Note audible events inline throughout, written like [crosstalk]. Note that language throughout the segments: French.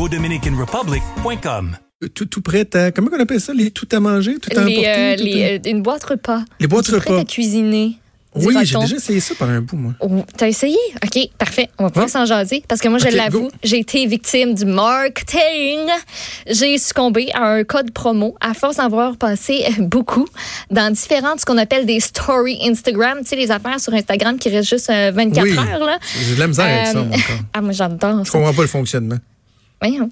godominicanrepublic.com. Tout, tout prêt à, comment on appelle ça, les tout à manger, tout à Les, emporter? euh, tout les, à- euh, une boîte repas. Les boîtes prête repas. à cuisiner. Oui, j'ai déjà essayé ça pendant un bout, moi. Oh, T'as essayé? OK, parfait. On va pouvoir s'en jaser. Parce que moi, je l'avoue, j'ai été victime du marketing. J'ai succombé à un code promo à force d'en voir passer beaucoup dans différentes, ce qu'on appelle des stories Instagram. Tu sais, les affaires sur Instagram qui restent juste euh, 24 Oui. heures, là. J'ai de la misère avec ça, Euh, moi, encore. [laughs] Ah, moi, j'adore Je ça. comprends pas le fonctionnement. Voyons.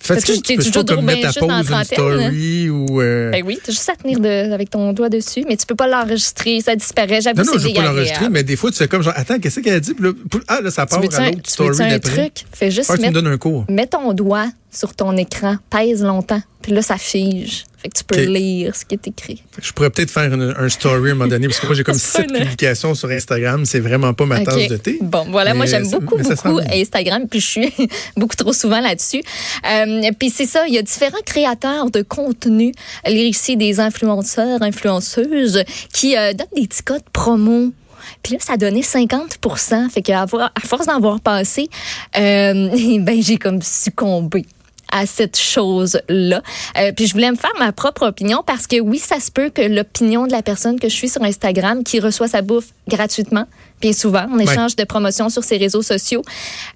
Fait Parce que tu j'étais peux toujours pas comme mettre la pause une trentaine, story ou... euh, Ben oui, t'as juste à tenir de- avec ton doigt dessus, mais tu peux pas l'enregistrer, ça disparaît. J'avoue, Non, non, je veux pas l'enregistrer, désagréable. mais des fois, tu fais comme genre, attends, qu'est-ce qu'elle a dit? Puis là, ah, là, ça Tu part à un, l'autre tu story veux-tu un d'après. truc? Fais juste tu me mettre donnes un cours. mets ton doigt sur ton écran, pèse longtemps, puis là, ça fige. Fait que tu peux lire ce qui est écrit. Je pourrais peut-être faire une- un story à un moment donné, parce que moi, j'ai comme [laughs] sept publications sur Instagram. C'est vraiment pas ma tasse de thé. Bon, voilà, moi j'aime beaucoup, beaucoup. Instagram, puis je suis [laughs] beaucoup trop souvent là-dessus. Euh, puis c'est ça, il y a différents créateurs de contenu, lire ici des influenceurs, influenceuses, qui euh, donnent des petits codes promo. Puis là, ça donnait 50 Fait qu'à à force d'en voir passer, euh, [laughs] ben, j'ai comme succombé à cette chose-là. Euh, puis je voulais me faire ma propre opinion parce que oui, ça se peut que l'opinion de la personne que je suis sur Instagram qui reçoit sa bouffe gratuitement, bien souvent, en échange de promotions sur ses réseaux sociaux,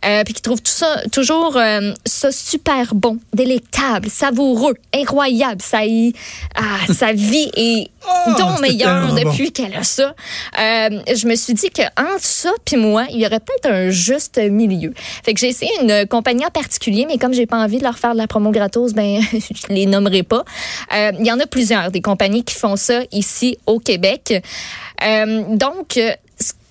euh, puis qui trouve tout ça toujours euh, ça super bon, délectable, savoureux, incroyable. Ça y, ah, sa [laughs] vie est Oh, donc meilleure bon. depuis qu'elle a ça. Euh, je me suis dit que entre ça puis moi, il y aurait peut-être un juste milieu. Fait que j'ai essayé une compagnie en particulier, mais comme j'ai pas envie de leur faire de la promo gratos, ben [laughs] je les nommerai pas. Euh, Il y en a plusieurs des compagnies qui font ça ici au Québec. Euh, donc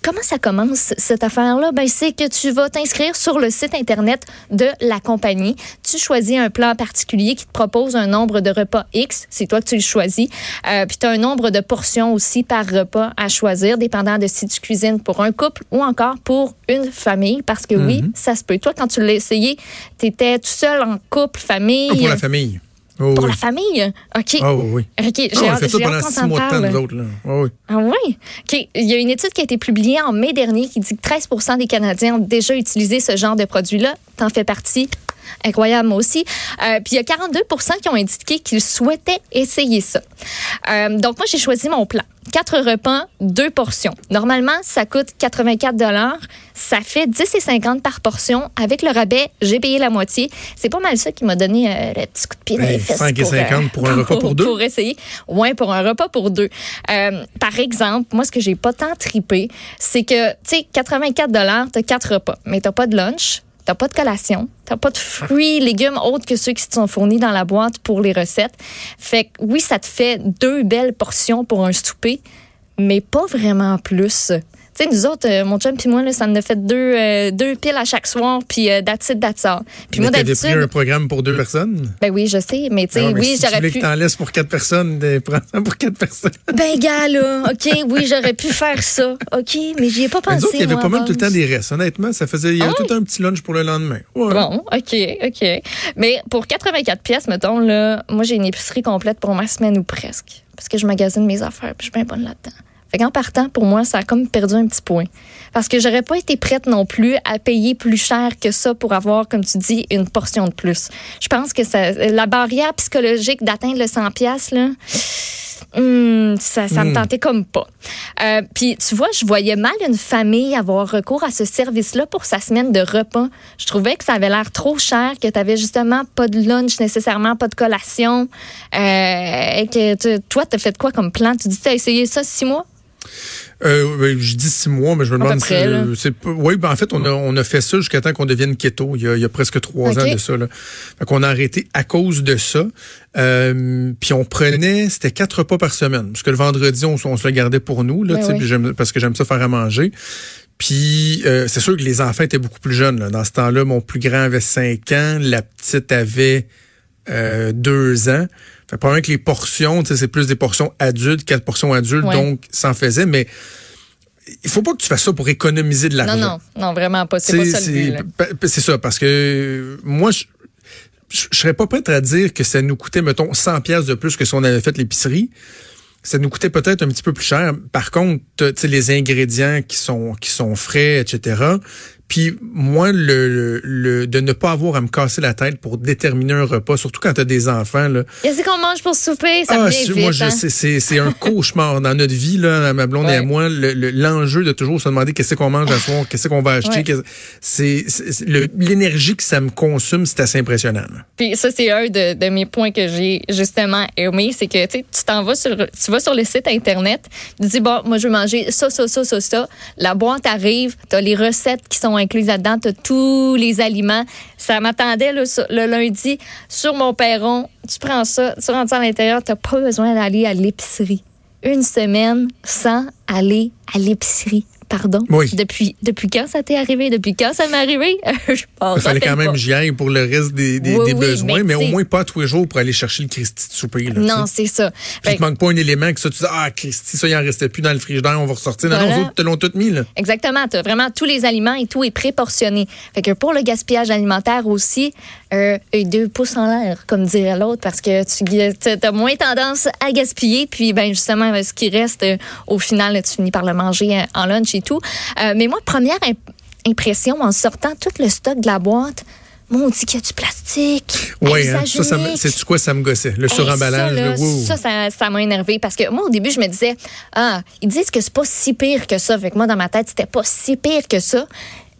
Comment ça commence cette affaire-là? Ben, c'est que tu vas t'inscrire sur le site Internet de la compagnie. Tu choisis un plan particulier qui te propose un nombre de repas X. C'est toi que tu le choisis. Euh, puis tu as un nombre de portions aussi par repas à choisir, dépendant de si tu cuisines pour un couple ou encore pour une famille. Parce que oui, ça se peut. Toi, quand tu l'as essayé, tu étais tout seul en couple, famille. Ah, pour la famille. Oh, Pour oui. la famille? OK. Ah, oui, oui. OK, j'ai a hâte, qu'on mois de temps, parle. nous autres. Là. Ah, oui. Ah oui? OK. Il y a une étude qui a été publiée en mai dernier qui dit que 13% des Canadiens ont déjà utilisé ce genre de produit-là. T'en fais partie. Incroyable, moi aussi. Euh, puis il y a 42% qui ont indiqué qu'ils souhaitaient essayer ça. Euh, donc moi, j'ai choisi mon plan. Quatre repas, deux portions. Normalement, ça coûte 84 Ça fait 10 et 50 par portion. Avec le rabais, j'ai payé la moitié. C'est pas mal ça qui m'a donné euh, le petit coup de pied dans les fesses. 5 et 50 pour un [laughs] repas pour deux? Pour essayer. Ouais, pour un repas pour deux. Par exemple, moi, ce que j'ai pas tant tripé, c'est que, tu sais, 84 t'as quatre repas, mais t'as pas de lunch, t'as pas de collation, t'as pas de fruits, légumes autres que ceux qui te sont fournis dans la boîte pour les recettes. Fait que oui, ça te fait deux belles portions pour un souper, mais pas vraiment plus. Tu sais, nous autres, euh, mon chum puis moi, là, ça nous a fait deux, euh, deux piles à chaque soir, puis euh, that's it, that's all. Puis moi, t'avais pris d'habitude... un programme pour deux personnes? Ben oui, je sais, mais tu sais, Ah, oui, si tu j'aurais pu... que t'en laisses pour quatre personnes, [laughs] prends pour quatre personnes. Ben, gars, là, OK, oui, j'aurais pu faire ça. OK, mais j'y ai pas pensé. il y avait pas mal tout le temps des restes. Honnêtement, ça faisait, il y avait tout un petit lunch pour le lendemain. Ouais. Bon, OK, OK. Mais pour 84 pièces, mettons, là, moi, j'ai une épicerie complète pour ma semaine ou presque. Parce que je magasine mes affaires, puis je suis bien bonne là-dedans. Fait qu'en partant, pour moi, ça a comme perdu un petit point. Parce que j'aurais pas été prête non plus à payer plus cher que ça pour avoir, comme tu dis, une portion de plus. Je pense que ça, la barrière psychologique d'atteindre le 100 pièces là, hum, ça, ça me Hmm. tentait comme pas. Euh, Puis tu vois, je voyais mal une famille avoir recours à ce service-là pour sa semaine de repas. Je trouvais que ça avait l'air trop cher, que tu avais justement pas de lunch nécessairement, pas de collation. Euh, et que tu- toi, tu as fait quoi comme plan? Tu dis, tu as essayé ça six mois? Euh, je dis six mois, mais je me demande si. euh, c'est pas- oui, ben, en fait, on a, on a fait ça jusqu'à temps qu'on devienne keto. Il y a, il y a presque trois ans de ça. Là. Fait qu'on a arrêté à cause de ça. Euh, puis on prenait, c'était quatre repas par semaine. Parce que le vendredi, on, on se le gardait pour nous, là, Ben oui. j'aime- parce que j'aime ça faire à manger. Puis euh, c'est sûr que les enfants étaient beaucoup plus jeunes. là. Dans ce temps-là, mon plus grand avait cinq ans, la petite avait deux ans. Fait probablement que les portions, c'est plus des portions adultes, quatre portions adultes, Ouais. donc ça en faisait, mais il faut pas que tu fasses ça pour économiser de l'argent. Non, non, non, vraiment pas. C'est pas ça C'est ça, parce que euh, moi, je je je serais pas prête à dire que ça nous coûtait, mettons, 100 pièces de plus que si on avait fait l'épicerie. Ça nous coûtait peut-être un petit peu plus cher. Par contre, les ingrédients qui sont qui sont frais, etc. Puis moi, le, le, de ne pas avoir à me casser la tête pour déterminer un repas, surtout quand tu as des enfants. Là. Qu'est-ce qu'on mange pour souper? Ça ah, vient moi, vite, hein? c'est un [laughs] cauchemar dans notre vie, là, ma blonde et à moi. L'enjeu de toujours se demander qu'est-ce qu'on mange à soir, qu'est-ce qu'on va acheter. C'est L'énergie que ça me consomme, c'est assez impressionnant. Puis ça, c'est un de, de, mes points que j'ai justement aimé, c'est que tu t'en vas sur, tu vas sur le site Internet, tu dis, bon, moi, je veux manger ça, ça, ça, ça, ça. La boîte arrive, tu as les recettes qui sont incluses là-dedans, tu tous les aliments. Ça m'attendait le, lundi sur mon perron. Tu prends ça, tu rentres à l'intérieur, tu n'as pas besoin d'aller à l'épicerie. Une semaine sans aller à l'épicerie pardon? Oui. Depuis, depuis quand ça t'est arrivé? Depuis quand ça m'est arrivé? [laughs] je pense. Il fallait quand même que j'y aille pour le reste des, des, besoins, mais, au moins pas tous les jours pour aller chercher le Christy de souper. non, c'est ça. Puis il te manque pas un élément que ça, tu dis, ah, Christy, ça, il en restait plus dans le frigidaire, on va ressortir. Non, non, autres te l'ont tout mis, là. Exactement. Tu as vraiment tous les aliments et tout est préportionné. Fait que pour le gaspillage alimentaire aussi, euh, deux pouces en l'air, comme dirait l'autre, parce que tu as moins tendance à gaspiller, puis ben justement, ce qui reste, euh, au final, tu finis par le manger euh, en lunch et tout. Euh, mais moi, première impression en sortant tout le stock de la boîte, mon dit qu'il y a du plastique. Oui, hein, ça, ça c'est quoi ça me gossait, le suremballage. Ça, ça, ça m'a énervé parce que moi, au début, je me disais, ah, ils disent que c'est pas si pire que ça. Fait que moi, dans ma tête, c'était pas si pire que ça.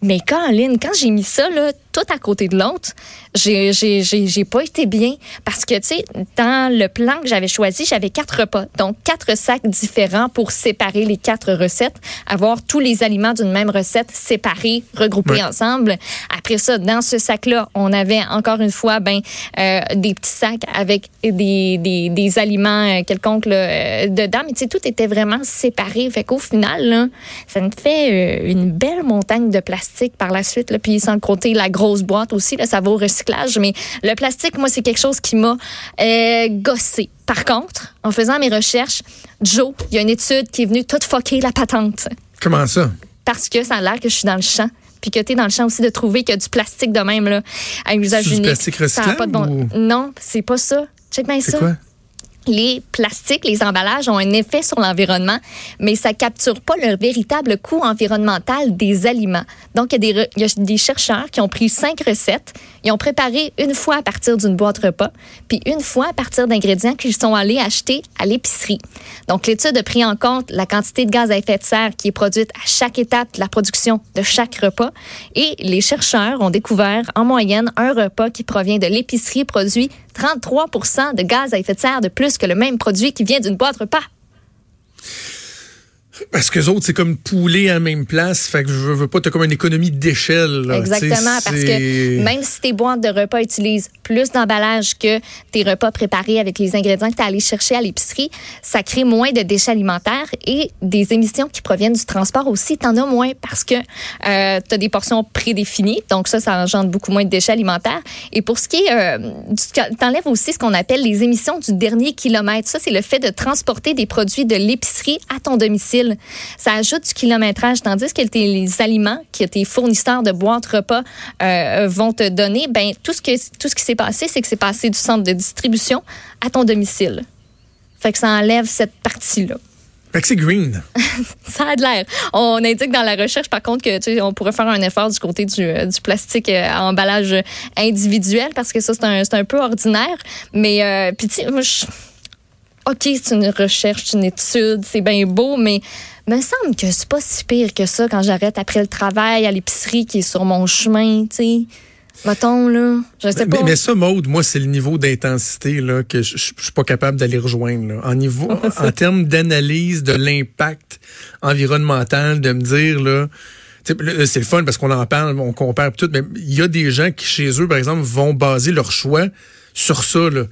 Mais Caroline, quand j'ai mis ça, là, tout à côté de l'autre, j'ai, j'ai, j'ai, pas été bien parce que, tu sais, dans le plan que j'avais choisi, j'avais quatre repas. Donc, quatre sacs différents pour séparer les quatre recettes, avoir tous les aliments d'une même recette séparés, regroupés ensemble. Après ça, dans ce sac-là, on avait encore une fois, ben, euh, des petits sacs avec des, des, des aliments euh, quelconques là, euh, dedans. Mais, tu sais, tout était vraiment séparé. Fait qu'au final, là, ça nous fait une belle montagne de plastique par la suite. Là, puis, sans compter la grosse boîte aussi, là, ça va au recyclage. Mais le plastique, moi, c'est quelque chose qui m'a euh, gossé. Par contre, en faisant mes recherches, Joe, il y a une étude qui est venue toute fucker la patente. Comment ça? Parce que ça a l'air que je suis dans le champ puis que tu es dans le champ aussi de trouver qu'il y a du plastique de même là, à usage unique. Du plastique recyclable? Pas de bon... Non, c'est pas ça. Check bien ça. Quoi? Les plastiques, les emballages ont un effet sur l'environnement, mais ça capture pas le véritable coût environnemental des aliments. Donc, il y, a des, chercheurs qui ont pris cinq recettes, ils ont préparé une fois à partir d'une boîte repas, puis une fois à partir d'ingrédients qu'ils sont allés acheter à l'épicerie. Donc, l'étude a pris en compte la quantité de gaz à effet de serre qui est produite à chaque étape de la production de chaque repas, et les chercheurs ont découvert en moyenne un repas qui provient de l'épicerie produit 33% de gaz à effet de serre de plus que le même produit qui vient d'une boîte repas. Parce que les autres, c'est comme pouler à la même place. Fait que je veux, pas, t'as comme une économie d'échelle. Exactement, parce que même si tes boîtes de repas utilisent plus d'emballage que tes repas préparés avec les ingrédients que tu as allé chercher à l'épicerie, ça crée moins de déchets alimentaires et des émissions qui proviennent du transport aussi. T'en as moins parce que euh, tu as des portions prédéfinies. Donc ça, ça engendre beaucoup moins de déchets alimentaires. Et pour ce qui est, euh, t'enlèves aussi ce qu'on appelle les émissions du dernier kilomètre. Ça, c'est le fait de transporter des produits de l'épicerie à ton domicile. Ça ajoute du kilométrage, tandis que les aliments que tes fournisseurs de boîtes repas euh, vont te donner, ben tout ce, que, tout ce qui s'est passé, c'est que c'est passé du centre de distribution à ton domicile. Fait que ça enlève cette partie-là. Fait que c'est green. [laughs] ça a de l'air. On indique dans la recherche, par contre, que tu sais, on pourrait faire un effort du côté du, euh, du plastique euh, à emballage individuel parce que ça, c'est un, un, peu ordinaire. Mais, euh, puis, tu sais, moi, je OK, c'est une recherche, une étude, c'est bien beau, mais me semble que c'est pas si pire que ça quand j'arrête après le travail à l'épicerie qui est sur mon chemin, tu sais. Mettons, là, je sais pas. Mais, ça, Maude, moi, c'est le niveau d'intensité là que je, je, suis pas capable d'aller rejoindre. Là. En niveau, en termes d'analyse de l'impact environnemental, de me dire, là, c'est le fun parce qu'on en parle, on compare tout, mais il y a des gens qui, chez eux, par exemple, vont baser leur choix sur ça. Là.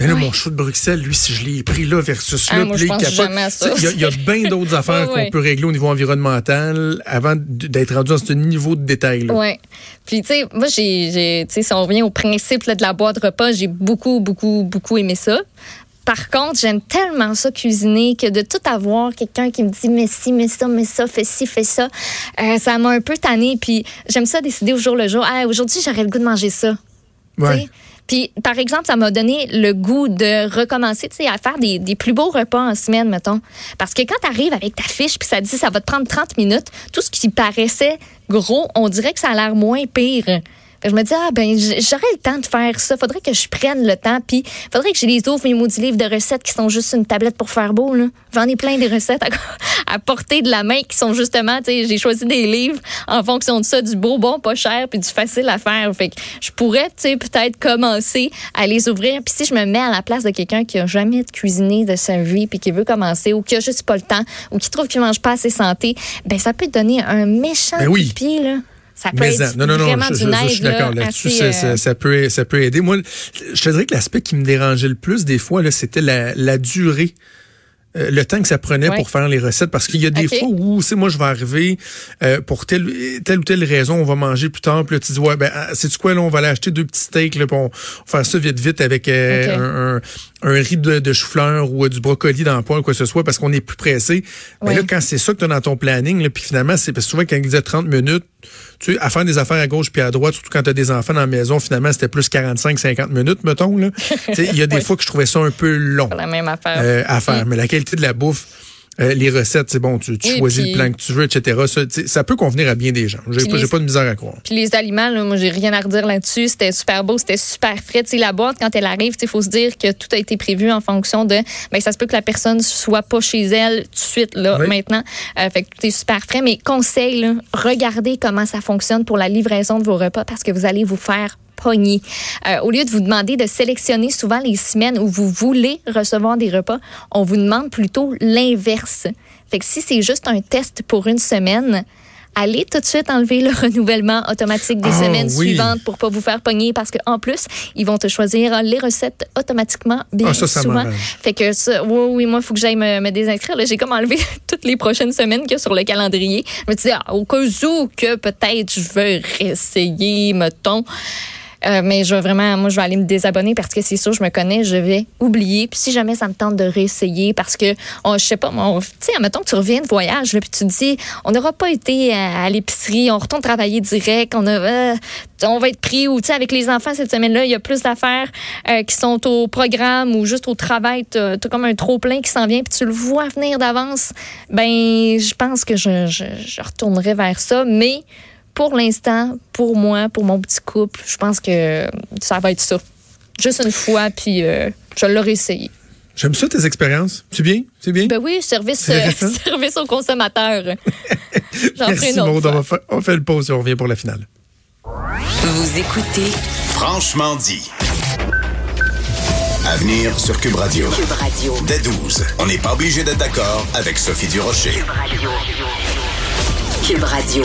là mon choix de Bruxelles, lui, si je l'ai pris là versus là, ah, il y, a, bien d'autres [laughs] affaires qu'on peut régler au niveau environnemental avant d'être rendu à ce niveau de détail. là Oui. Puis, tu sais, moi, j'ai, si on revient au principe de la boîte repas, j'ai beaucoup, beaucoup, beaucoup aimé ça. Par contre, j'aime tellement ça cuisiner que de tout avoir quelqu'un qui me dit mais si, mais ça, mais ça, fais ci, fais ça, euh, ça m'a un peu tanné. Puis j'aime ça décider au jour le jour. Ah, aujourd'hui, j'aurais le goût de manger ça. Ouais. Puis, par exemple, ça m'a donné le goût de recommencer, tu sais, à faire des, plus beaux repas en semaine, mettons. Parce que quand tu arrives avec ta fiche, puis ça dit ça va te prendre 30 minutes, tout ce qui paraissait gros, on dirait que ça a l'air moins pire. Je me dis, ah, ben, j'aurais le temps de faire ça. Faudrait que je prenne le temps. Puis, faudrait que je les ouvre, mes maudits livres de recettes qui sont juste une tablette pour faire beau, là. J'en ai plein des recettes à, à, portée de la main qui sont justement, tu sais, j'ai choisi des livres en fonction de ça, du beau, bon, pas cher, puis du facile à faire. Fait que je pourrais, tu sais, peut-être commencer à les ouvrir. Puis si je me mets à la place de quelqu'un qui a jamais cuisiné de sa vie, puis qui veut commencer, ou qui a juste pas le temps, ou qui trouve qu'il mange pas assez santé, ben, ça peut donner un méchant ben oui. pied, là. Ça peut Mais être non, non, non, vraiment je, je- d'une je aide, suis d'accord là, là-dessus. assez, Ça, euh, ça- peut, ça peut aider. Moi, je te dirais que l'aspect qui me dérangeait le plus des fois, là, c'était la, la durée. euh, le temps que ça prenait Ouais. pour faire les recettes parce qu'il y a des fois où c'est moi je vais arriver euh, pour telle, telle ou telle raison on va manger plus tard puis là tu dis ouais ben c'est quoi là on va aller acheter deux petits steaks là va faire ça vite vite avec euh, un, un, un riz de, de chou-fleur ou euh, du brocoli dans le poêle ou quoi que ce soit parce qu'on est plus pressé mais Ouais. là quand c'est ça que tu as dans ton planning là, puis finalement c'est parce que souvent quand il disait 30 minutes tu sais, à faire des affaires à gauche puis à droite, surtout quand tu as des enfants dans la maison, finalement, c'était plus 45-50 minutes, mettons. [laughs] Il y a des fois que je trouvais ça un peu long pas la même affaire. euh, à faire. Mais la qualité de la bouffe, euh, les recettes, c'est bon, tu, tu Oui, choisis puis- le plan que tu veux, etc. Ça, peut convenir à bien des gens. J'ai pas, pas de misère à croire. Puis les aliments, là, moi, j'ai rien à redire là-dessus. C'était super beau, c'était super frais. Tu sais, la boîte, quand elle arrive, il faut se dire que tout a été prévu en fonction de. Ben, ça se peut que la personne soit pas chez elle tout de suite, là, Oui. maintenant. Euh, fait que tout est super frais. Mais conseil, là, regardez comment ça fonctionne pour la livraison de vos repas parce que vous allez vous faire pogner. Euh, au lieu de vous demander de sélectionner souvent les semaines où vous voulez recevoir des repas, on vous demande plutôt l'inverse. Fait que si c'est juste un test pour une semaine, allez tout de suite enlever le [laughs] renouvellement automatique des Ah, semaines oui. suivantes pour pas vous faire pogner parce qu'en plus, ils vont te choisir les recettes automatiquement bien Ah, ça, ça souvent. Fait que ça, oui, oui, moi, il faut que j'aille me, me désinscrire. J'ai comme enlevé [laughs] toutes les prochaines semaines qu'il y a sur le calendrier. Je me disais, ah, au cas où que peut-être je veux réessayer, mettons. Euh, mais je vais vraiment, moi, je vais aller me désabonner parce que c'est sûr, je me connais, je vais oublier. Puis si jamais ça me tente de réessayer, parce que, on, je sais pas, tu sais, admettons que tu reviens de voyage, là, puis tu te dis, on n'aura pas été à, l'épicerie, on retourne travailler direct, on a, euh, on va être pris, ou tu sais, avec les enfants cette semaine-là, il y a plus d'affaires euh, qui sont au programme ou juste au travail, tu as, comme un trop plein qui s'en vient, puis tu le vois venir d'avance. Ben, je pense que je, je, je retournerai vers ça, mais pour l'instant, pour moi, pour mon petit couple, je pense que ça va être ça. Juste une fois, puis euh, je l'aurai essayé. J'aime ça, tes expériences. C'est bien? C'est bien? Ben oui, service, euh, [laughs] service aux consommateurs. [laughs] J'en ferai Merci, une autre Maud. On, fait le pause et on revient pour la finale. Vous écoutez Franchement dit. À venir sur Cube Radio. Cube Radio. Dès 12, on n'est pas obligé d'être d'accord avec Sophie Durocher. Cube Radio.